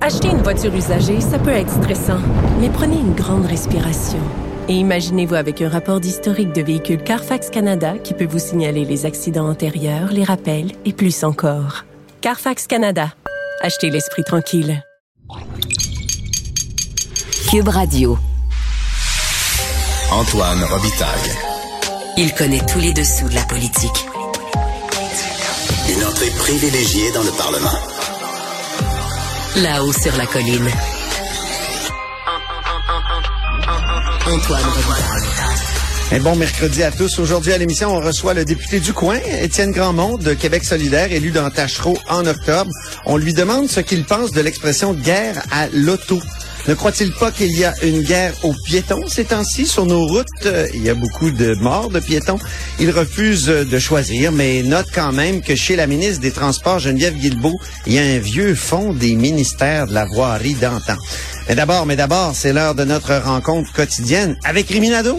Acheter une voiture usagée, ça peut être stressant, mais prenez une grande respiration. Et imaginez-vous avec un rapport d'historique de véhicule Carfax Canada qui peut vous signaler les accidents antérieurs, les rappels et plus encore. Carfax Canada. Achetez l'esprit tranquille. Cube Radio. Antoine Robitaille. Il connaît tous les dessous de la politique. Une entrée privilégiée dans le Parlement. Là-haut sur la colline. Antoine. Un bon mercredi à tous. Aujourd'hui à l'émission, on reçoit le député du coin, Étienne Grandmont de Québec solidaire, élu dans Tachereau en octobre. On lui demande ce qu'il pense de l'expression guerre à l'auto. Ne croit-il pas qu'il y a une guerre aux piétons ces temps-ci sur nos routes? Euh, Il y a beaucoup de morts de piétons. Il refuse euh, de choisir, mais note quand même que chez la ministre des Transports, Geneviève Guilbeault, il y a un vieux fond des ministères de la voirie d'antan. Mais d'abord, mais d'abord, c'est l'heure de notre rencontre quotidienne avec Riminado.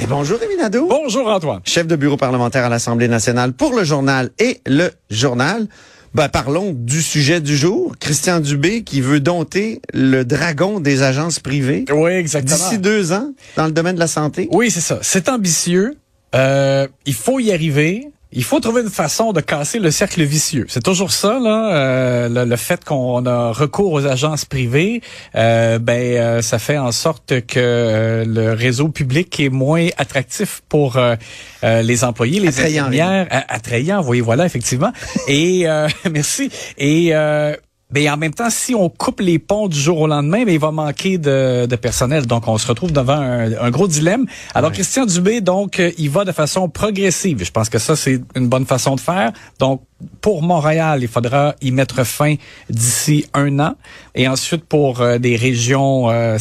Et bonjour, Rémi Nadeau. Bonjour, Antoine. Chef de bureau parlementaire à l'Assemblée nationale pour le journal et le journal. Ben, parlons du sujet du jour. Christian Dubé qui veut dompter le dragon des agences privées Oui, exactement. d'ici deux ans dans le domaine de la santé. Oui, c'est ça. C'est ambitieux. Euh, il faut y arriver. Il faut trouver une façon de casser le cercle vicieux. C'est toujours ça, là, euh, le, le fait qu'on a recours aux agences privées, euh, ben euh, ça fait en sorte que euh, le réseau public est moins attractif pour euh, euh, les employés, les Attrayant, infirmières, attrayant. Oui, voilà, effectivement. Et euh, merci. Et euh, ben, en même temps, si on coupe les ponts du jour au lendemain, ben, il va manquer de, de personnel. Donc, on se retrouve devant un, un gros dilemme. Alors, Christian Dubé, donc, euh, il va de façon progressive. Je pense que ça, c'est une bonne façon de faire. Donc, pour Montréal, il faudra y mettre fin d'ici un an. Et ensuite, pour euh, des régions euh,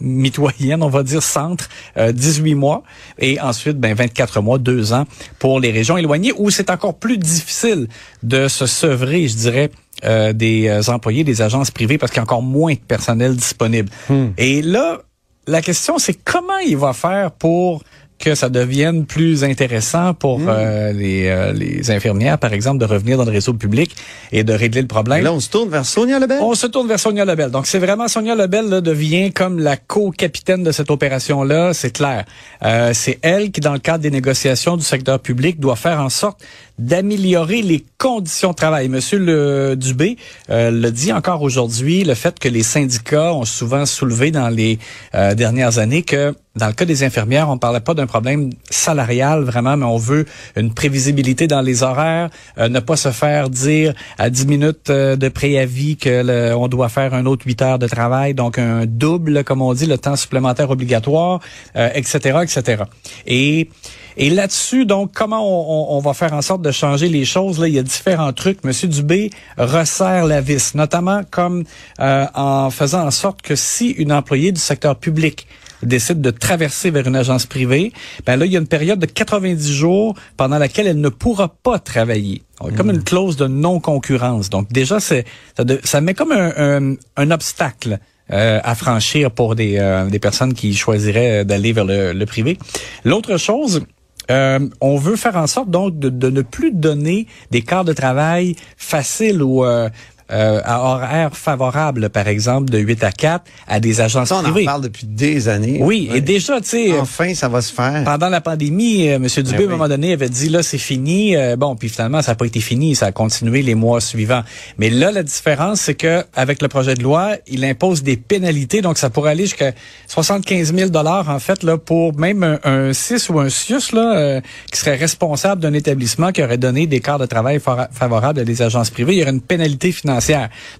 mitoyennes, on va dire centre, euh, 18 mois. Et ensuite, ben, 24 mois, deux ans pour les régions éloignées où c'est encore plus difficile de se sevrer, je dirais, euh, des euh, employés des agences privées parce qu'il y a encore moins de personnel disponible. Et là, la question, c'est comment il va faire pour que ça devienne plus intéressant pour euh, les, euh, les infirmières, par exemple, de revenir dans le réseau public et de régler le problème? Là, on se tourne vers Sonia Lebel. On se tourne vers Sonia Lebel. Donc, c'est vraiment Sonia Lebel là, devient comme la co-capitaine de cette opération-là, c'est clair. Euh, c'est elle qui, dans le cadre des négociations du secteur public, doit faire en sorte d'améliorer les conditions de travail. Monsieur le Dubé euh, le dit encore aujourd'hui, le fait que les syndicats ont souvent soulevé dans les euh, dernières années que dans le cas des infirmières, on ne parlait pas d'un problème salarial vraiment, mais on veut une prévisibilité dans les horaires, euh, ne pas se faire dire à 10 minutes euh, de préavis que le- on doit faire un autre 8 heures de travail, donc un double, comme on dit, le temps supplémentaire obligatoire, euh, etc., etc. Et et là-dessus, donc, comment on, on- on va faire en sorte de changer les choses? Là, il y a différents trucs. Monsieur Dubé resserre la vis, notamment comme euh, en faisant en sorte que si une employée du secteur public décide de traverser vers une agence privée, ben là, il y a une période de 90 jours pendant laquelle elle ne pourra pas travailler. Donc, Comme une clause de non-concurrence. Donc déjà, c'est ça, ça met comme un, un- un obstacle euh, à franchir pour des, euh, des personnes qui choisiraient d'aller vers le, le privé. L'autre chose, euh, on veut faire en sorte donc de, de ne plus donner des quarts de travail faciles ou euh, euh, à horaires favorables, par exemple, de 8 à 4, à des agences Ça, on en privées. parle depuis des années. Oui, et déjà, tu sais, Enfin, ça va se faire. pendant la pandémie, euh, M. Dubé, Ben à un moment donné, avait dit, là, c'est fini. Euh, bon, puis finalement, ça n'a pas été fini. Ça a continué les mois suivants. Mais là, la différence, c'est que avec le projet de loi, il impose des pénalités. Donc, ça pourrait aller jusqu'à 75 000 en fait, là, pour même un, un CIS ou un CIUS, là, euh, qui serait responsable d'un établissement qui aurait donné des quarts de travail favorables à des agences privées. Il y aurait une pénalité financière.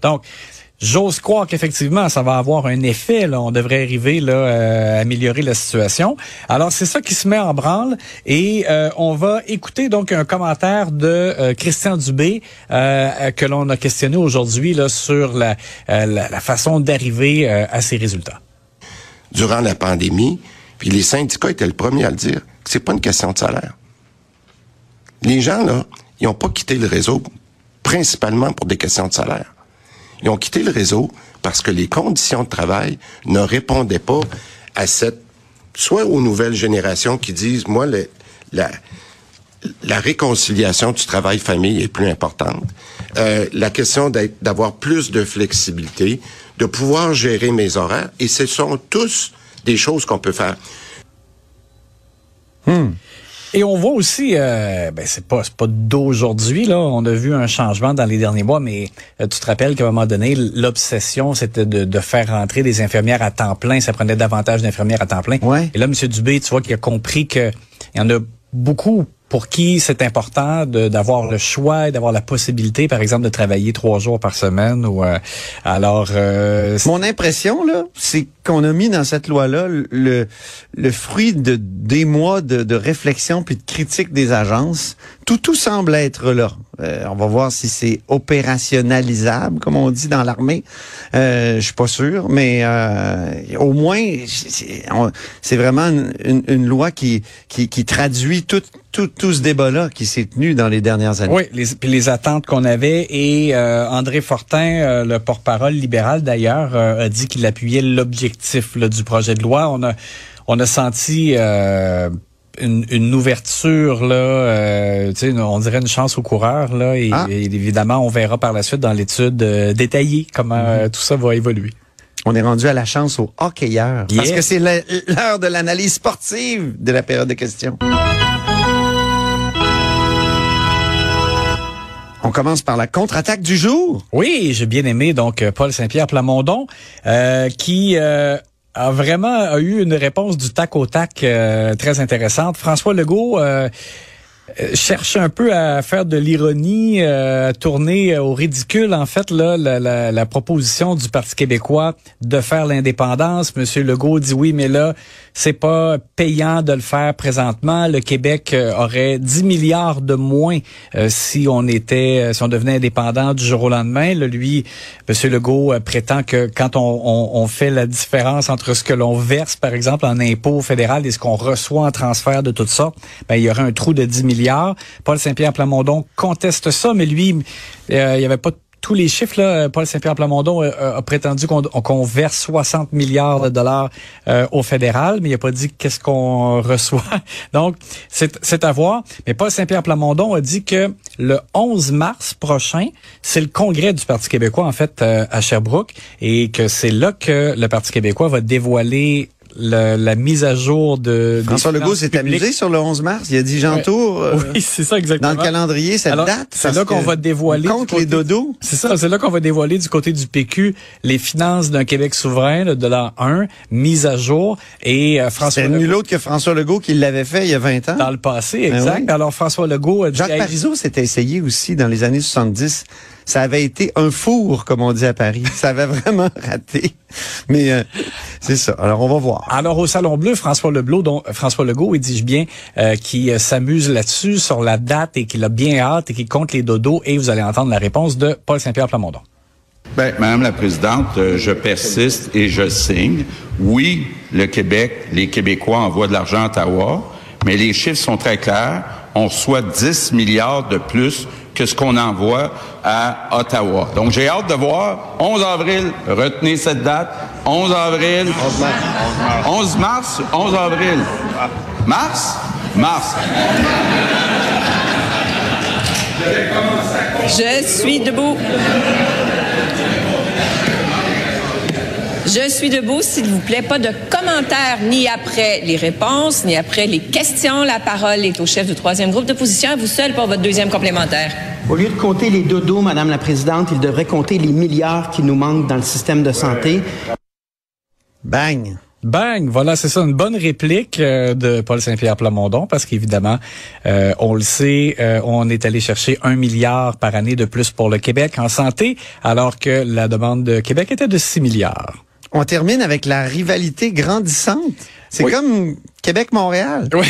Donc, J'ose croire qu'effectivement, ça va avoir un effet. On devrait arriver là, euh, à améliorer la situation. Alors, c'est ça qui se met en branle. Et euh, on va écouter donc un commentaire de euh, Christian Dubé que l'on a questionné aujourd'hui sur la, façon d'arriver à ces résultats. durant la pandémie, puis les syndicats étaient le premier à le dire, que c'est pas une question de salaire. Les gens, là, ils ont pas quitté le réseau principalement pour des questions de salaire. Ils ont quitté le réseau parce que les conditions de travail ne répondaient pas à cette, soit aux nouvelles générations qui disent, moi, la, la réconciliation du travail-famille est plus importante. Euh, la question d'avoir plus de flexibilité, de pouvoir gérer mes horaires, et ce sont tous des choses qu'on peut faire. Et on voit aussi, euh, ben c'est pas c'est pas d'aujourd'hui là. On a vu un changement dans les derniers mois, mais euh, tu te rappelles qu'à un moment donné, l'obsession c'était de, de faire rentrer des infirmières à temps plein. Ça prenait davantage d'infirmières à temps plein. Ouais. Et là, M. Dubé, tu vois qu'il a compris que il y en a beaucoup pour qui c'est important d'avoir le choix et d'avoir la possibilité, par exemple, de travailler trois jours par semaine. Ou euh, alors, euh, Mon impression, là, c'est qu'on a mis dans cette loi-là le, le fruit de des mois de, de réflexion puis de critique des agences. Tout, tout semble être là. Euh, on va voir si c'est opérationnalisable, comme on dit dans l'armée. Euh, je suis pas sûr, mais euh, au moins, c'est vraiment une, une- une loi qui, qui, qui traduit tout, tout, tout ce débat-là qui s'est tenu dans les dernières années. Oui, les, puis les attentes qu'on avait et euh, André Fortin, euh, le porte-parole libéral d'ailleurs, euh, a dit qu'il appuyait l'objectif du projet de loi. On a on a senti euh, une, une ouverture là, euh, tu sais, on dirait une chance aux coureurs là, et, Ah. et évidemment on verra par la suite dans l'étude euh, détaillée comment euh, tout ça va évoluer. On est rendu à la chance aux hockeyeurs. Parce Yeah. que c'est l'heure de l'analyse sportive de la période de questions. On commence par la contre-attaque du jour. Oui, j'ai bien aimé donc euh, Paul Saint-Pierre Plamondon euh, qui euh, a vraiment eu une réponse du tac au tac très intéressante. François Legault cherche un peu à faire de l'ironie, euh, tourner au ridicule en fait là la, la- la proposition du Parti québécois de faire l'indépendance. Monsieur Legault dit oui, mais là c'est pas payant de le faire présentement. Le Québec euh, aurait 10 milliards de moins euh, si on était, euh, si on devenait indépendant du jour au lendemain. Lui, Monsieur Legault prétend que quand on, fait la différence entre ce que l'on verse, par exemple, en impôt fédéral et ce qu'on reçoit en transfert de tout ça, ben, il y aurait un trou de 10 milliards. Paul Saint-Pierre Plamondon conteste ça, mais lui, il n'y avait pas tous les chiffres, là, Paul Saint-Pierre Plamondon euh, a prétendu qu'on verse 60 milliards de dollars euh, au fédéral, mais il n'a pas dit qu'est-ce qu'on reçoit. Donc, c'est à voir. Mais Paul Saint-Pierre Plamondon a dit que le 11 mars prochain, c'est le congrès du Parti québécois, en fait, euh, à Sherbrooke, et que c'est là que le Parti québécois va dévoiler le- la mise à jour de... des François Legault s'est amusé sur le 11 mars. Il a dit Ouais. Tour euh, Oui, c'est ça exactement. dans le calendrier, cette Alors, date. c'est là qu'on va dévoiler Contre les dodos. C'est ça, c'est là qu'on va dévoiler du côté du PQ les finances d'un Québec souverain là, de l'an 1, mise à jour, et euh, François C'est nul autre que François Legault qui l'avait fait il y a 20 ans. dans le passé, Ben exact. oui. Alors François Legault a dit Jacques Parizeau s'était essayé aussi dans les années 70. Ça avait été un four, comme on dit à Paris. Ça avait vraiment raté. Mais euh, c'est ça. Alors, on va voir. Alors au Salon Bleu, François Legault, dont, François Legault, et dis-je bien, euh, qui euh, s'amuse là-dessus sur la date et qu'il a bien hâte et qui compte les dodos. Et vous allez entendre la réponse de Paul Saint-Pierre Plamondon. Ben, Madame la Présidente, euh, je persiste et je signe. Oui, le Québec, les Québécois envoient de l'argent à Ottawa, mais les chiffres sont très clairs. On reçoit 10 milliards de plus que ce qu'on envoie à Ottawa. Donc, j'ai hâte de voir. 11 avril, retenez cette date. 11 avril. 11 mars, 11 avril. Mars? Mars. Je suis debout. Je suis debout, s'il vous plaît. Pas de commentaires ni après les réponses, ni après les questions. La parole est au chef du troisième groupe d'opposition. À vous seul pour votre deuxième complémentaire. Au lieu de compter les dodos, Madame la Présidente, il devrait compter les milliards qui nous manquent dans le système de santé. Bang! Bang! Voilà, c'est ça, une bonne réplique euh, de Paul Saint-Pierre Plamondon, parce qu'évidemment, euh, on le sait, euh, on est allé chercher un milliard par année de plus pour le Québec en santé, alors que la demande de Québec était de 6 milliards. On termine avec la rivalité grandissante. C'est Oui. comme Québec-Montréal. Oui,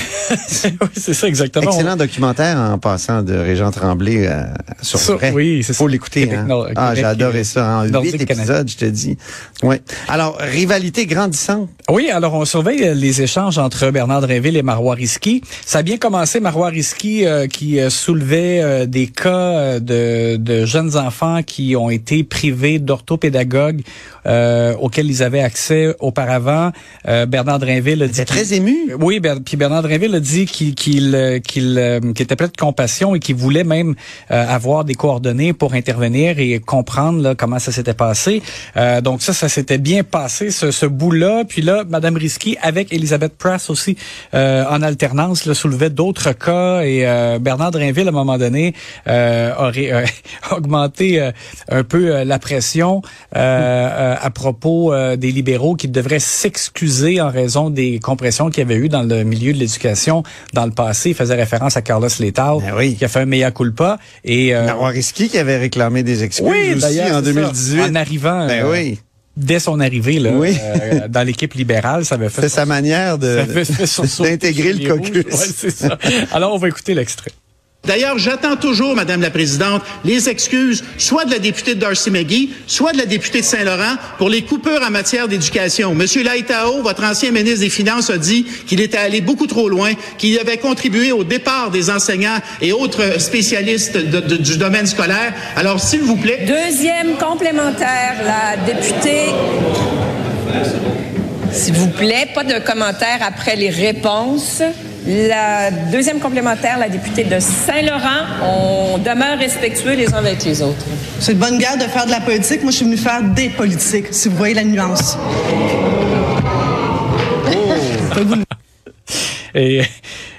oui, c'est ça exactement. Excellent documentaire en passant de Régent Tremblay euh, sur Sur- vrai. oui, c'est Faut ça. l'écouter. Québec Hein? Ah, j'ai adoré euh, ça. En Nordique huit épisodes, je te dis. Ouais. Alors, rivalité grandissante. Oui, alors on surveille euh, les échanges entre Bernard Drinville et Marois Risky. Ça a bien commencé, Marois Risky euh, qui euh, soulevait euh, des cas euh, de, de jeunes enfants qui ont été privés d'orthopédagogues euh, auxquels ils avaient accès auparavant. Euh, Bernard Drinville a dit très ému. Oui, puis Bernard Drinville a dit qu'il euh, euh, était plein de compassion et qu'il voulait même euh, avoir des coordonnées pour intervenir et comprendre là, comment ça s'était passé. Euh, donc ça, ça s'était bien passé ce, ce bout-là. Puis là, Madame Risky avec Elisabeth Press aussi euh, en alternance là, soulevait d'autres cas et euh, Bernard Drinville à un moment donné aurait augmenté un peu la pression à propos des libéraux qui devraient s'excuser en raison des compressions qu'il y avait eu dans le milieu de l'éducation dans le passé. Il faisait référence à Carlos Letao, Ben oui. qui a fait un meilleur culpa. Et euh, Risky qui avait réclamé des excuses oui, aussi en c'est ça. 2018. en arrivant, Ben euh, oui. dès son arrivée là, Oui. euh, dans l'équipe libérale, ça avait fait C'est sa manière de d'intégrer le caucus. Ouais, c'est ça. Alors on va écouter l'extrait. D'ailleurs, j'attends toujours, Madame la Présidente, les excuses soit de la députée de Darcy McGee, soit de la députée de Saint-Laurent pour les coupures en matière d'éducation. Monsieur Laitao, votre ancien ministre des Finances, a dit qu'il était allé beaucoup trop loin, qu'il avait contribué au départ des enseignants et autres spécialistes du domaine scolaire. Alors, s'il vous plaît, Deuxième complémentaire, la députée. S'il vous plaît, pas de commentaires après les réponses. La deuxième complémentaire, la députée de Saint-Laurent. On demeure respectueux les uns avec les autres. C'est de bonne guerre de faire de la politique. Moi, je suis venue faire des politiques, si vous voyez la nuance. Et,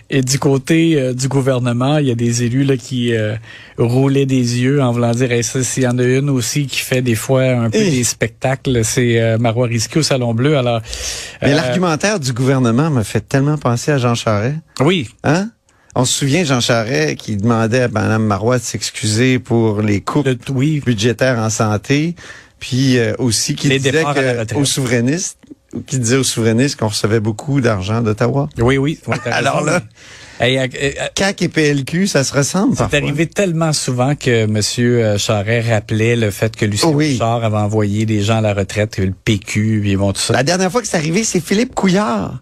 et du côté euh, du gouvernement, il y a des élus là, qui euh, roulaient des yeux en voulant dire, hey, s'il y en a une aussi qui fait des fois un peu Eh. des spectacles, c'est euh, Marois Risky au Salon Bleu. Alors, Mais euh, l'argumentaire du gouvernement m'a fait tellement penser à Jean Charest. oui, Hein? On se souvient Jean Charest qui demandait à Mme Marois de s'excuser pour les coupes le, oui, budgétaires en santé, puis euh, aussi qui Les disait que, aux souverainistes, qui disait aux souverainistes qu'on recevait beaucoup d'argent d'Ottawa. oui, oui. Alors là- Hey, euh, euh, CAC et PLQ, ça se ressemble C'est arrivé tellement souvent que M. Charest rappelait le fait que Lucien oui. Bouchard avait envoyé des gens à la retraite, le PQ, puis bon, tout ça. La dernière fois que c'est arrivé, c'est Philippe Couillard.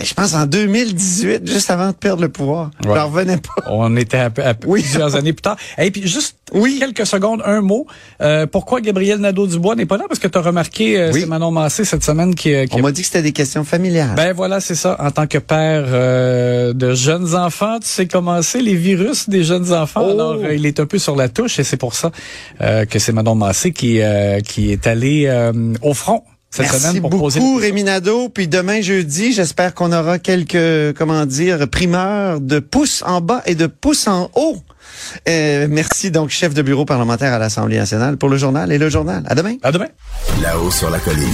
Je pense en 2018, juste avant de perdre le pouvoir. Ouais. J'en revenais pas. On était à, à Oui. plusieurs années plus tard. Et puis juste Oui. quelques secondes, un mot. Euh, pourquoi Gabriel Nadeau-Dubois n'est pas là? Parce que tu as remarqué, euh, Oui. c'est Manon Massé cette semaine qui, qui On m'a dit que c'était des questions familiales. Ben voilà, c'est ça. En tant que père euh, de jeunes enfants, tu sais comment c'est, les virus des jeunes enfants? Oh. Alors, euh, il est un peu sur la touche et c'est pour ça euh, que c'est Manon Massé qui, euh, qui est allé euh, au front cette Merci semaine pour beaucoup, poser... le- Rémi Nadeau. Puis demain jeudi, j'espère qu'on aura quelques, comment dire, primeurs de pouces en bas et de pouces en haut. Euh, merci donc, chef de bureau parlementaire à l'Assemblée nationale pour le journal et le journal. À demain. À demain. Là-haut sur la colline.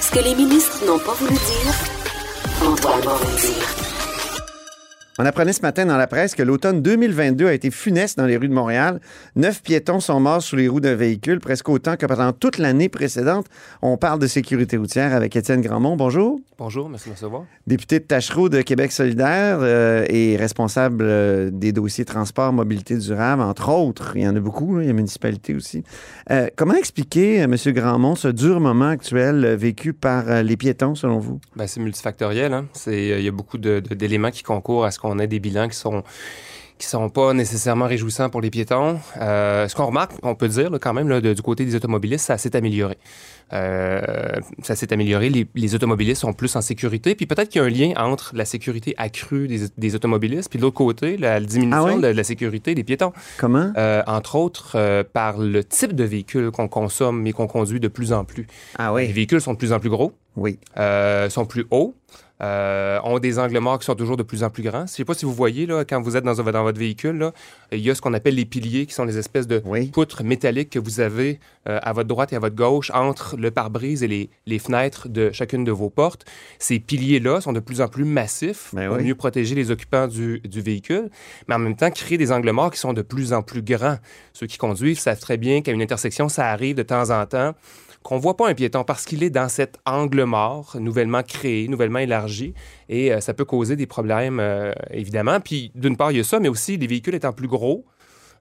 Ce que les ministres n'ont pas voulu dire, va vous le dire. On apprenait ce matin dans la presse que l'automne 2022 a été funeste dans les rues de Montréal. Neuf piétons sont morts sous les roues d'un véhicule, presque autant que pendant toute l'année précédente. On parle de sécurité routière avec Étienne Grandmont. Bonjour. Bonjour, merci de me recevoir. Député de Tachereau de Québec solidaire euh, et responsable euh, des dossiers transport, mobilité durable, entre autres. Il y en a beaucoup, là, il y a municipalité aussi. Euh, comment expliquer, M. Grandmont, ce dur moment actuel vécu par les piétons, selon vous? Ben, c'est multifactoriel. Hein? C'est, il y a beaucoup d'éléments qui concourent à ce qu'on ait des bilans qui sont qui sont pas nécessairement réjouissants pour les piétons. Euh, ce qu'on remarque, on peut dire là, quand même là, de- du côté des automobilistes, ça s'est amélioré. Euh, ça s'est amélioré. Les, les automobilistes sont plus en sécurité. Puis peut-être qu'il y a un lien entre la sécurité accrue des, des automobilistes, puis de l'autre côté, la diminution Ah oui? de, de la sécurité des piétons. Comment? Euh, entre autres, par le type de véhicule qu'on consomme et qu'on conduit de plus en plus. Ah oui. Les véhicules sont de plus en plus gros. Oui. Sont plus hauts. Euh, ont des angles morts qui sont toujours de plus en plus grands. Je sais pas si vous voyez, là, quand vous êtes dans, dans votre véhicule, là, il y a ce qu'on appelle les piliers, qui sont les espèces de poutres métalliques que vous avez euh, à votre droite et à votre gauche entre le pare-brise et les, les fenêtres de chacune de vos portes. Ces piliers-là sont de plus en plus massifs pour oui. mieux protéger les occupants du, du véhicule, mais en même temps créer des angles morts qui sont de plus en plus grands. Ceux qui conduisent savent très bien qu'à une intersection, ça arrive de temps en temps qu'on voit pas un piéton parce qu'il est dans cet angle mort, nouvellement créé, nouvellement élargi, et euh, ça peut causer des problèmes, euh, évidemment. Puis, d'une part, il y a ça, mais aussi, les véhicules étant plus gros,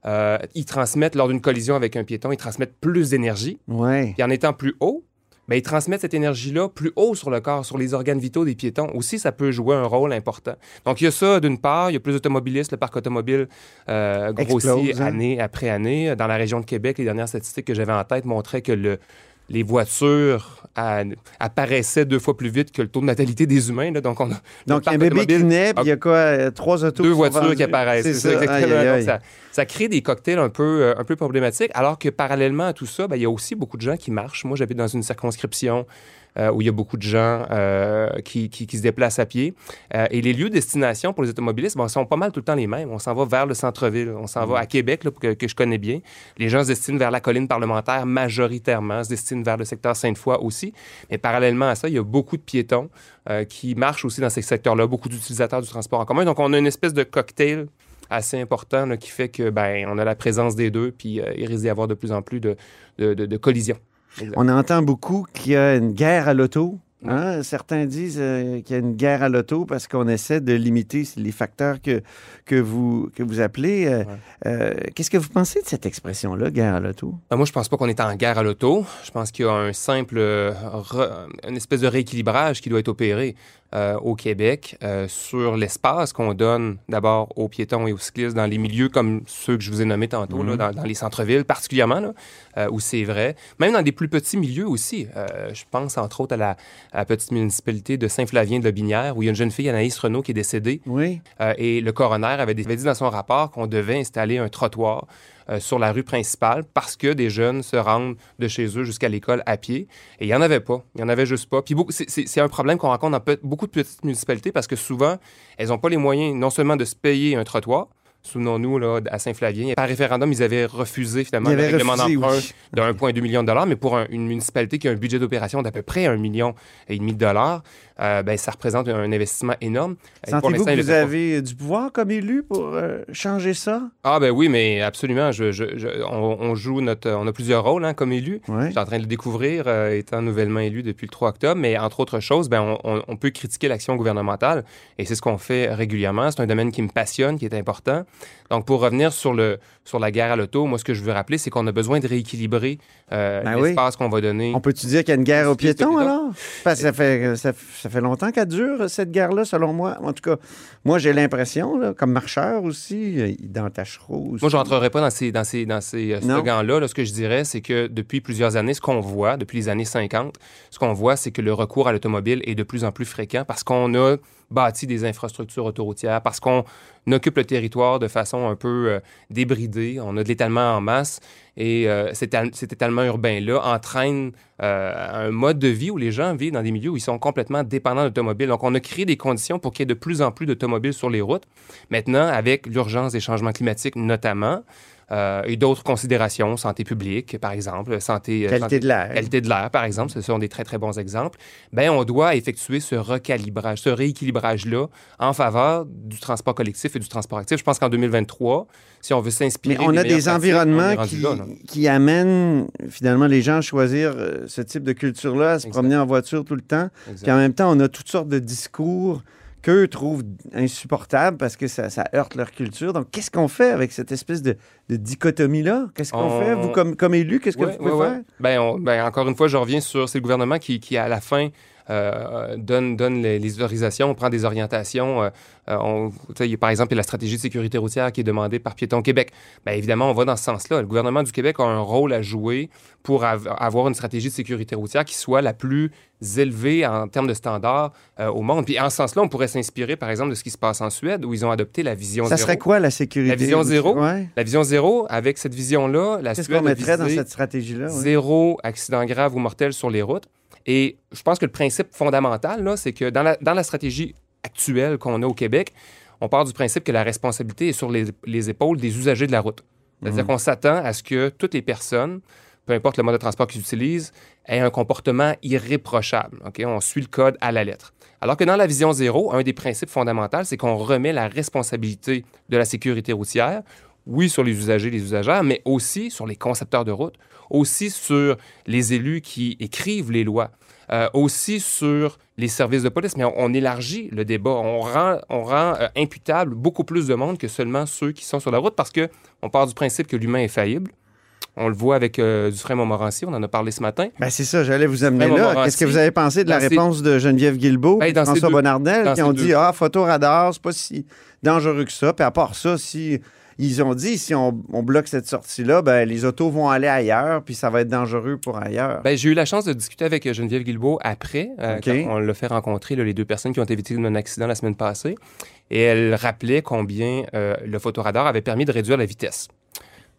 euh, ils transmettent, lors d'une collision avec un piéton, ils transmettent plus d'énergie. Ouais. Puis en étant plus haut, ben, ils transmettent cette énergie-là plus haut sur le corps, sur les organes vitaux des piétons. Aussi, ça peut jouer un rôle important. Donc, il y a ça d'une part. Il y a plus d'automobilistes. Le parc automobile euh, grossit hein? année après année. Dans la région de Québec, les dernières statistiques que j'avais en tête montraient que le, les voitures à- apparaissaient deux fois plus vite que le taux de natalité des humains. là. Donc, on a, Donc, un bébé qui naît, puis il y a quoi? euh, Trois autos deux qui voitures vendues. qui apparaissent. C'est ça, ça. exactement. Aïe, aïe, Donc, aïe. ça, ça crée des cocktails un peu, euh, un peu problématiques, alors que parallèlement à tout ça, ben, il y a aussi beaucoup de gens qui marchent. Moi, j'habite dans une circonscription où il y a beaucoup de gens euh, qui, qui- qui se déplacent à pied. Euh, et les lieux de destination pour les automobilistes bon, sont pas mal tout le temps les mêmes. On s'en va vers le centre-ville. On s'en Mm. va à Québec, là, que, que je connais bien. Les gens se destinent vers la colline parlementaire majoritairement, se destinent vers le secteur Sainte-Foy aussi. Mais parallèlement à ça, il y a beaucoup de piétons euh, qui marchent aussi dans ces secteurs-là, beaucoup d'utilisateurs du transport en commun. Donc, on a une espèce de cocktail assez important là, qui fait que ben on a la présence des deux, puis euh, il risque d'y avoir de plus en plus de, de, de- de collisions. On entend beaucoup qu'il y a une guerre à l'auto. hein? Certains disent euh, qu'il y a une guerre à l'auto parce qu'on essaie de limiter les facteurs que, que, vous, que vous appelez. euh, euh, Qu'est-ce que vous pensez de cette expression-là, guerre à l'auto? Euh, Moi, je pense pas qu'on est en guerre à l'auto. Je pense qu'il y a un simple, re- une espèce de rééquilibrage qui doit être opéré euh, au Québec euh, sur l'espace qu'on donne d'abord aux piétons et aux cyclistes dans les milieux comme ceux que je vous ai nommés tantôt, là, Mhm. dans, dans les centres-villes particulièrement, là, euh, où c'est vrai. Même dans des plus petits milieux aussi. Je pense entre autres à la, à la petite municipalité de Saint-Flavien de la Binière, où il y a une jeune fille, Anaïs Renault, qui est décédée. Oui. Et le coroner avait, avait dit dans son rapport qu'on devait installer un trottoir euh, sur la rue principale parce que des jeunes se rendent de chez eux jusqu'à l'école à pied. Et il n'y en avait pas. Il n'y en avait juste pas. Puis c'est- un problème qu'on rencontre dans beaucoup de petites municipalités parce que souvent, elles n'ont pas les moyens non seulement de se payer un trottoir, Souvenons-nous, là, à Saint-Flavien, par référendum, ils avaient refusé finalement le règlement d'emprunt oui. de 1,2 million de dollars, mais pour un- une municipalité qui a un budget d'opération d'à peu près 1 million et demi de dollars, euh, ben, ça représente un investissement énorme. Pour Sentez-vous que vous pas. avez du pouvoir comme élu pour euh, changer ça? Ah ben oui, mais absolument. Je, je- je- on, on joue notre, on a plusieurs rôles hein, comme élu. Je suis en train de le découvrir, euh, étant nouvellement élu depuis le 3 octobre. Mais entre autres choses, ben on, on- on peut critiquer l'action gouvernementale et c'est ce qu'on fait régulièrement. C'est un domaine qui me passionne, qui est important. Donc pour revenir sur le sur la guerre à l'auto, moi ce que je veux rappeler, c'est qu'on a besoin de rééquilibrer euh, Ben oui. l'espace qu'on va donner. On peut-tu dire qu'il y a une guerre aux piétons, alors? Parce que ça fait, ça, ça fait longtemps qu'elle dure, cette guerre-là, selon moi. En tout cas, moi, j'ai l'impression, comme marcheur aussi, euh, dans Tachereau aussi. Moi, je rentrerai pas dans ces, dans ces, dans ces euh, slogans-là. Là, ce que je dirais, c'est que depuis plusieurs années, ce qu'on voit, depuis les années 50, ce qu'on voit, c'est que le recours à l'automobile est de plus en plus fréquent parce qu'on a bâti des infrastructures autoroutières, parce qu'on occupe le territoire de façon un peu euh, débridée. On a de l'étalement en masse et euh, cet, cet étalement urbain-là entraîne euh, un mode de vie où les gens vivent dans des milieux où ils sont complètement dépendants d'automobiles. Donc, on a créé des conditions pour qu'il y ait de plus en plus d'automobiles sur les routes. Maintenant, avec l'urgence des changements climatiques notamment, euh, et d'autres considérations, santé publique, par exemple, santé... euh, Qualité santé- de l'air. Qualité de l'air, par exemple, ce sont des très, très bons exemples. Ben, on doit effectuer ce recalibrage, ce rééquilibrage-là en faveur du transport collectif et du transport actif. Je pense qu'en 2023, si on veut s'inspirer... Mais on a des environnements qui, là, là. qui amènent finalement les gens à choisir euh, ce type de culture-là, à se promener en voiture tout le temps. Exact. Puis en même temps, on a toutes sortes de discours qu'eux trouvent insupportables parce que ça, ça heurte leur culture. Donc, qu'est-ce qu'on fait avec cette espèce de, de dichotomie-là? Qu'est-ce qu'on On- fait? Vous, comme, comme élu, qu'est-ce que vous pouvez ouais, ouais. faire? Ben, on- ben, encore une fois, je reviens sur c'est le gouvernement qui, qui, à la fin, donne, donne les, les autorisations, on prend des orientations. euh, euh, on, par exemple, il y a la stratégie de sécurité routière qui est demandée par Piéton Québec. Bien évidemment, on va dans ce sens-là. Le gouvernement du Québec a un rôle à jouer pour av- avoir une stratégie de sécurité routière qui soit la plus élevée en termes de standards euh, au monde. Puis en ce sens-là, on pourrait s'inspirer, par exemple, de ce qui se passe en Suède, où ils ont adopté la vision Ça zéro. serait quoi la sécurité? La vision zéro? Ouais. La vision zéro, avec cette vision-là, la Qu'est-ce qu'on mettrait dans cette stratégie-là? ouais? zéro accident grave ou mortel sur les routes. Et je pense que le principe fondamental, là, c'est que dans la, dans la stratégie actuelle qu'on a au Québec, on part du principe que la responsabilité est sur les, les épaules des usagers de la route. C'est-à-dire Mhm. qu'on s'attend à ce que toutes les personnes, peu importe le mode de transport qu'ils utilisent, aient un comportement irréprochable. On suit le code à la lettre. Alors que dans la vision zéro, un des principes fondamentaux, c'est qu'on remet la responsabilité de la sécurité routière, oui, sur les usagers, les usagères, mais aussi sur les concepteurs de route, aussi sur les élus qui écrivent les lois, euh, aussi sur les services de police. Mais on, on élargit le débat. On rend, on rend euh, imputable beaucoup plus de monde que seulement ceux qui sont sur la route parce que on part du principe que l'humain est faillible. On le voit avec euh, Dufresne Montmorency, on en a parlé ce matin. Ben, c'est ça, j'allais vous amener là. Qu'est-ce que vous avez pensé de la réponse de Geneviève Guilbeault Ben, et François deux- Bonnardel qui ont deux- dit Ah, photoradar, c'est pas si dangereux que ça. Puis à part ça, si ils ont dit si on, on bloque cette sortie-là, ben, les autos vont aller ailleurs, puis ça va être dangereux pour ailleurs. Ben, j'ai eu la chance de discuter avec Geneviève Guilbeault après, euh, quand on l'a fait rencontrer là, les deux personnes qui ont été victimes d'un accident la semaine passée. Et elle rappelait combien euh, le photoradar avait permis de réduire la vitesse.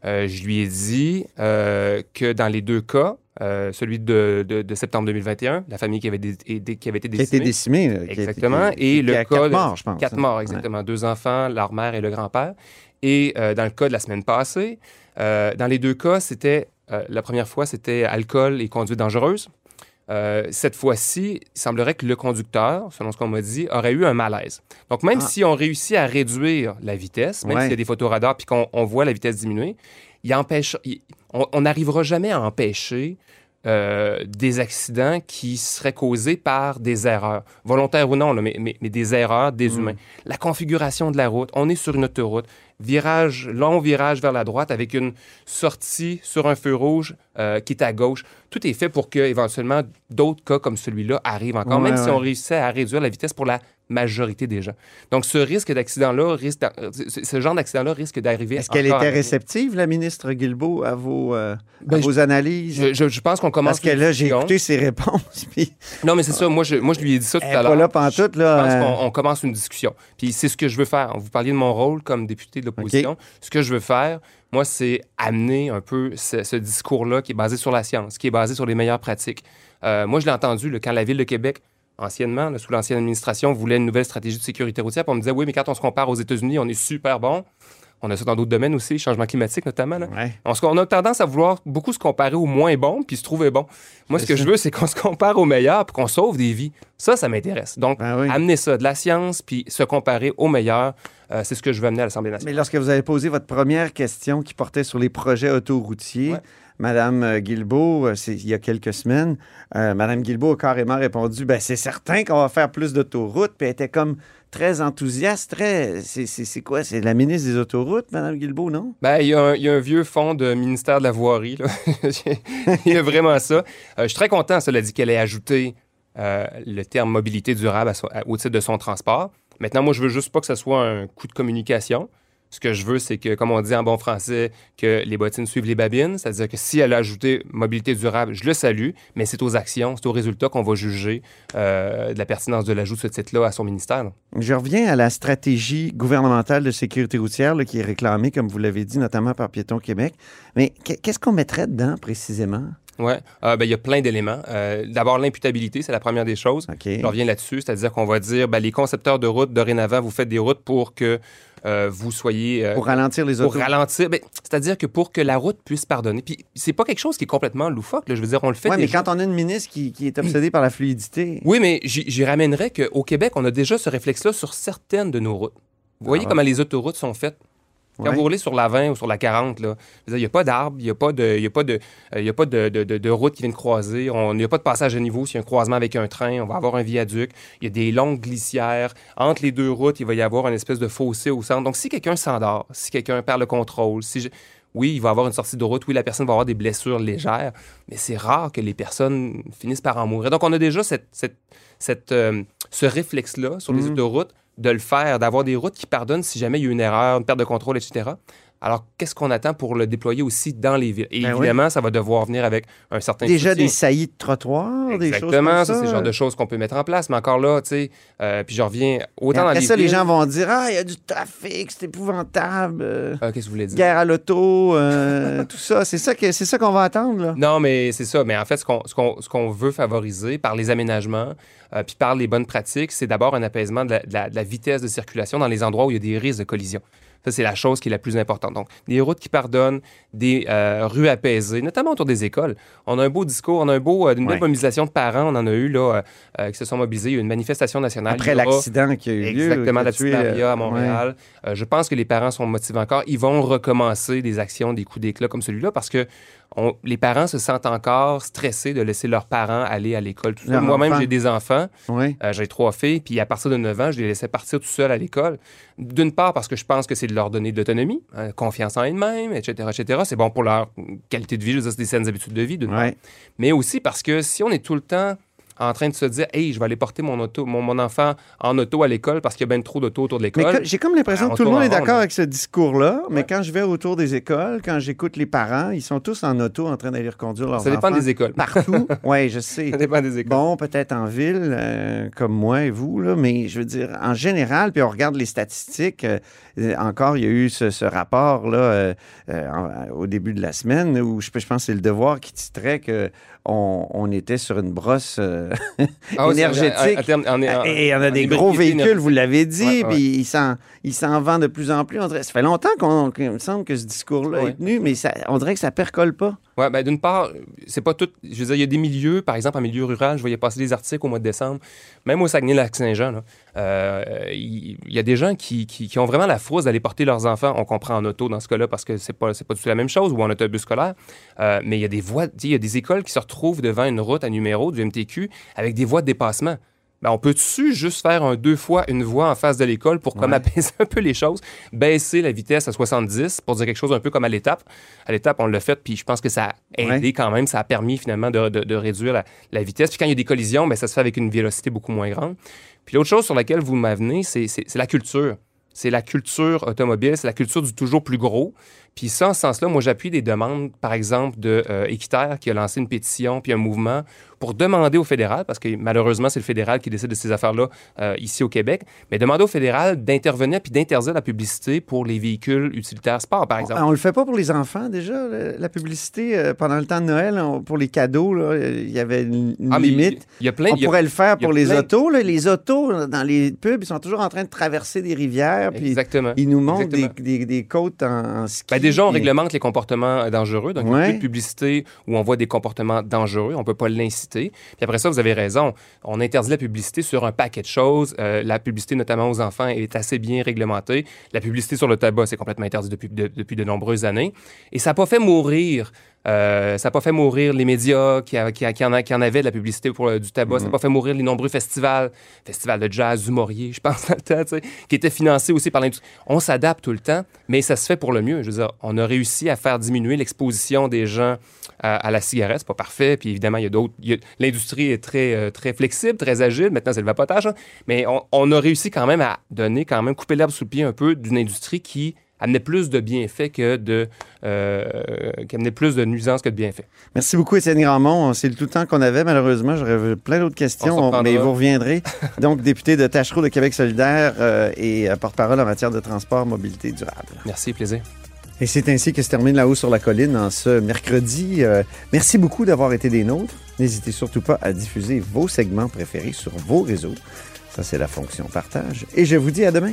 Euh, je lui ai dit euh, que dans les deux cas, euh, celui de, de- de septembre 2021, la famille qui avait, dé- été- qui avait été Qui a été décimée. qui a été- Exactement. qui- et le cas. quatre morts, je pense. Quatre hein. morts, exactement. Deux enfants, leur mère et le grand-père. Et euh, dans le cas de la semaine passée, euh, dans les deux cas, c'était. euh, la première fois, c'était alcool et conduite dangereuse. Cette fois-ci, il semblerait que le conducteur, selon ce qu'on m'a dit, aurait eu un malaise. Donc, même Ah. si on réussit à réduire la vitesse, même Ouais. s'il y a des photoradars puis qu'on on voit la vitesse diminuer, il empêche, il- on n'arrivera jamais à empêcher euh, des accidents qui seraient causés par des erreurs, volontaires ou non, là, mais, mais- mais des erreurs des Mm. humains. La configuration de la route, on est sur une autoroute, virage, long virage vers la droite avec une sortie sur un feu rouge euh, qui est à gauche. Tout est fait pour que éventuellement d'autres cas comme celui-là arrivent encore, Ouais, même si on réussit à réduire la vitesse pour la majorité des gens. Donc, ce risque d'accident-là, risque d'a- ce genre d'accident-là risque d'arriver. Est-ce qu'elle était réceptive, la ministre Guilbeault, à vos, euh, à Ben, vos analyses? Je, je- je pense qu'on commence. Parce que là, j'ai écouté ses réponses, puis Non, mais c'est ça. Moi je, moi, je lui ai dit ça tout à l'heure. pas là pantoute, là. Je euh, pense qu'on on commence une discussion. Puis c'est ce que je veux faire. Vous parliez de mon rôle comme député de l'opposition. Ce que je veux faire, moi, c'est amener un peu ce, ce discours-là qui est basé sur la science, qui est basé sur les meilleures pratiques. Euh, moi, je l'ai entendu là, quand la Ville de Québec, anciennement, là, sous l'ancienne administration, voulait une nouvelle stratégie de sécurité routière. Puis on me disait, oui, mais quand on se compare aux États-Unis, on est super bon. On a ça dans d'autres domaines aussi, changement climatique notamment. là. Ouais. On, se- on a tendance à vouloir beaucoup se comparer au moins bon puis se trouver bon. Moi, ce que ça. je veux, c'est qu'on se compare au meilleur puis qu'on sauve des vies. Ça, ça m'intéresse. Donc, Ben oui. amener ça, de la science puis se comparer au meilleur, euh, c'est ce que je veux amener à l'Assemblée nationale. Mais lorsque vous avez posé votre première question qui portait sur les projets autoroutiers, Ouais. Madame euh, Guilbeault, euh, il y a quelques semaines, euh, Madame Guilbeault a carrément répondu ben, c'est certain qu'on va faire plus d'autoroutes. Puis elle était comme très enthousiaste, très. C'est quoi C'est la ministre des autoroutes, Madame Guilbeault, non? Ben, il y, a un- vieux fond de ministère de la Voirie. il y a vraiment ça. Euh, je suis très content, cela dit, qu'elle ait ajouté le terme mobilité durable au titre de son transport. Maintenant, moi, je veux juste pas que ce soit un coup de communication. Ce que je veux, c'est que, comme on dit en bon français, que les bottines suivent les babines. C'est-à-dire que si elle a ajouté mobilité durable, je le salue, mais c'est aux actions, c'est aux résultats qu'on va juger euh, de la pertinence de l'ajout de ce titre-là à son ministère. Je reviens à la stratégie gouvernementale de sécurité routière qui est réclamée, comme vous l'avez dit, notamment par Piéton Québec. Mais qu'est- qu'est-ce qu'on mettrait dedans précisément? Oui, ben, il y a plein d'éléments. Euh, D'abord, l'imputabilité, c'est la première des choses. OK. Je reviens là-dessus, c'est-à-dire qu'on va dire, ben, les concepteurs de routes, dorénavant, vous faites des routes pour que euh, vous soyez... euh, Pour ralentir les pour autos. ralentir, ben, c'est-à-dire que pour que la route puisse pardonner. Puis c'est pas quelque chose qui est complètement loufoque, là. je veux dire, on le fait Oui, mais quand on a une ministre qui, qui est obsédée par la fluidité. Oui, mais j'y j'y ramènerais qu'au Québec, on a déjà ce réflexe-là sur certaines de nos routes. Vous voyez Ah. comment les autoroutes sont faites? Quand Ouais. vous roulez sur la 20 ou sur la 40, là, je veux dire, il n'y a pas d'arbres, il n'y a pas, de, y a pas, de, euh, il y a pas de, de, de- de route qui vient de croiser, on- il n'y a pas de passage à niveau s'il y a un croisement avec un train, on va avoir un viaduc, il y a des longues glissières. Entre les deux routes, il va y avoir une espèce de fossé au centre. Donc, si quelqu'un s'endort, si quelqu'un perd le contrôle, si je- oui, il va avoir une sortie de route, oui, la personne va avoir des blessures légères, mais c'est rare que les personnes finissent par en mourir. Donc, on a déjà cette, cette, cette, euh, ce réflexe-là sur les Mhm. autoroutes de le faire, d'avoir des routes qui pardonnent si jamais il y a une erreur, une perte de contrôle, etc. Alors, qu'est-ce qu'on attend pour le déployer aussi dans les villes? Et Ben oui. évidemment, ça va devoir venir avec un certain Déjà soutien. des saillies de trottoir, des choses Exactement, comme ça, ça. c'est le genre de choses qu'on peut mettre en place. Mais encore là, tu sais, euh, puis je reviens autant dans les ça, les gens vont dire Ah, il y a du trafic, c'est épouvantable. euh, Ah, Qu'est-ce que vous voulez dire? guerre à l'auto, euh, tout ça. C'est ça que- c'est ça qu'on va attendre, là. Non, mais c'est ça. Mais en fait, ce qu'on ce qu'on- ce qu'on veut favoriser par les aménagements, euh, puis par les bonnes pratiques, c'est d'abord un apaisement de la, de la- de la vitesse de circulation dans les endroits où il y a des risques de collision. Ça, c'est la chose qui est la plus importante. Donc, des routes qui pardonnent, des euh, rues apaisées, notamment autour des écoles. On a un beau discours, on a un beau, euh, une belle Ouais. mobilisation de parents. On en a eu, là, euh, qui se sont mobilisés. Il y a eu une manifestation nationale. Après l'accident qui a eu lieu. Exactement, la petite à Montréal. Je pense que les parents sont motivés encore. Ils vont recommencer des actions, des coups d'éclat comme celui-là parce que on- les parents se sentent encore stressés de laisser leurs parents aller à l'école. seul. Moi-même, j'ai des enfants. Oui. Euh, j'ai trois filles. Puis à partir de 9 ans, je les laissais partir tout seuls à l'école. D'une part, parce que je pense que c'est de leur donner de l'autonomie, hein, confiance en elles-mêmes, etc., etc. C'est bon pour leur qualité de vie. Je veux dire, c'est des saines habitudes de vie, part. Ouais. Mais aussi parce que si on est tout le temps en train de se dire, hey, je vais aller porter mon, auto, mon, mon enfant en auto à l'école parce qu'il y a bien trop d'auto autour de l'école. j'ai comme l'impression Ben, que tout le monde est d'accord avec ce discours-là, mais quand je vais autour des écoles, quand j'écoute les parents, ils sont tous en auto en train d'aller reconduire leurs Ça dépend enfants des écoles. Partout. oui, je sais. Ça dépend des écoles. Bon, peut-être en ville, euh, comme moi et vous, là, mais je veux dire, en général, puis on regarde les statistiques, euh, encore, il y a eu ce, ce rapport là, euh, euh, au début de la semaine où je, je pense que c'est le devoir qui titrait que on, on était sur une brosse euh, Ah énergétique. à- à terme, en- en- et on a des gros véhicules, vous l'avez dit, puis il s'en, il s'en vend de plus en plus. On dirait- ça fait longtemps qu'on, qu'il me semble que ce discours-là Ouais. est tenu, mais ça, on dirait que ça percole pas. Ouais, ben d'une part, c'est pas tout. Je veux dire, il y a des milieux, par exemple, en milieu rural, je voyais passer des articles au mois de décembre, même au Saguenay-Lac-Saint-Jean, euh, il y, a des gens qui, qui- ont vraiment la frousse d'aller porter leurs enfants. On comprend en auto dans ce cas-là parce que c'est pas, c'est pas du tout la même chose, ou en autobus scolaire. Euh, mais il y a des voies, il y a des écoles qui se retrouvent devant une route à numéro du MTQ avec des voies de dépassement. Ben, on peut-tu juste faire un deux fois une voie en face de l'école pour comme Ouais. apaiser un peu les choses, baisser la vitesse à 70 pour dire quelque chose un peu comme à l'étape. À l'étape, on l'a fait, puis je pense que ça a aidé Ouais. quand même, ça a permis finalement de, de- de réduire la, la vitesse. Puis quand il y a des collisions, ben, ça se fait avec une vélocité beaucoup moins grande. Puis l'autre chose sur laquelle vous m'avenez, c'est la culture. C'est la culture automobile, c'est la culture du toujours plus gros. Puis ça, en ce sens-là, moi, j'appuie des demandes, par exemple, de euh, Équiterre qui a lancé une pétition puis un mouvement pour demander au fédéral, parce que malheureusement, c'est le fédéral qui décide de ces affaires-là euh, ici au Québec, mais demander au fédéral d'intervenir puis d'interdire la publicité pour les véhicules utilitaires sport, par exemple. On le fait pas pour les enfants déjà, la publicité euh, pendant le temps de Noël on- pour les cadeaux. Il y avait une, une Ah, limite. il y a plein- on y a- pourrait le faire pour les autos. là. Les autos, dans les pubs, ils sont toujours en train de traverser des rivières. Puis Exactement. ils nous montrent des, Exactement. des- des côtes en, en ski. Ben déjà, on réglemente les comportements dangereux. Donc, il n'y a plus de publicité où on voit des comportements dangereux. On ne peut pas l'inciter. Puis après ça, vous avez raison. On interdit la publicité sur un paquet de choses. Euh, la publicité, notamment aux enfants, est assez bien réglementée. La publicité sur le tabac, c'est complètement interdit depuis de, depuis de nombreuses années. Et ça n'a pas fait mourir. Euh, ça n'a pas fait mourir les médias qui, a- qui, a- qui en, a- qui en avaient de la publicité pour euh, du tabac. Ça n'a pas fait mourir les nombreux festivals, festivals de jazz, du Maurier, je pense, temps, qui étaient financés aussi par l'industrie. On s'adapte tout le temps, mais ça se fait pour le mieux. Je veux dire, on a réussi à faire diminuer l'exposition des gens à, à la cigarette. C'est pas parfait. Puis évidemment, il y a d'autres. L'industrie est très, euh, très flexible, très agile. Maintenant, c'est le vapotage. hein. Mais on, on a réussi quand même à donner, quand même, couper l'herbe sous le pied un peu d'une industrie qui amenait plus de bienfaits que de. euh, qui amenait plus de nuisances que de bienfaits. Merci beaucoup, Étienne Grandmont. C'est le tout le temps qu'on avait, malheureusement. J'aurais plein d'autres questions, On mais vous reviendrez. Donc, député de Tachereau de Québec solidaire euh, et euh, porte-parole en matière de transport, mobilité durable. Merci, plaisir. Et c'est ainsi que se termine La Haut sur la colline en ce mercredi. Euh, merci beaucoup d'avoir été des nôtres. N'hésitez surtout pas à diffuser vos segments préférés sur vos réseaux. Ça, c'est la fonction partage. Et je vous dis à demain.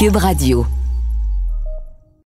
Cube Radio.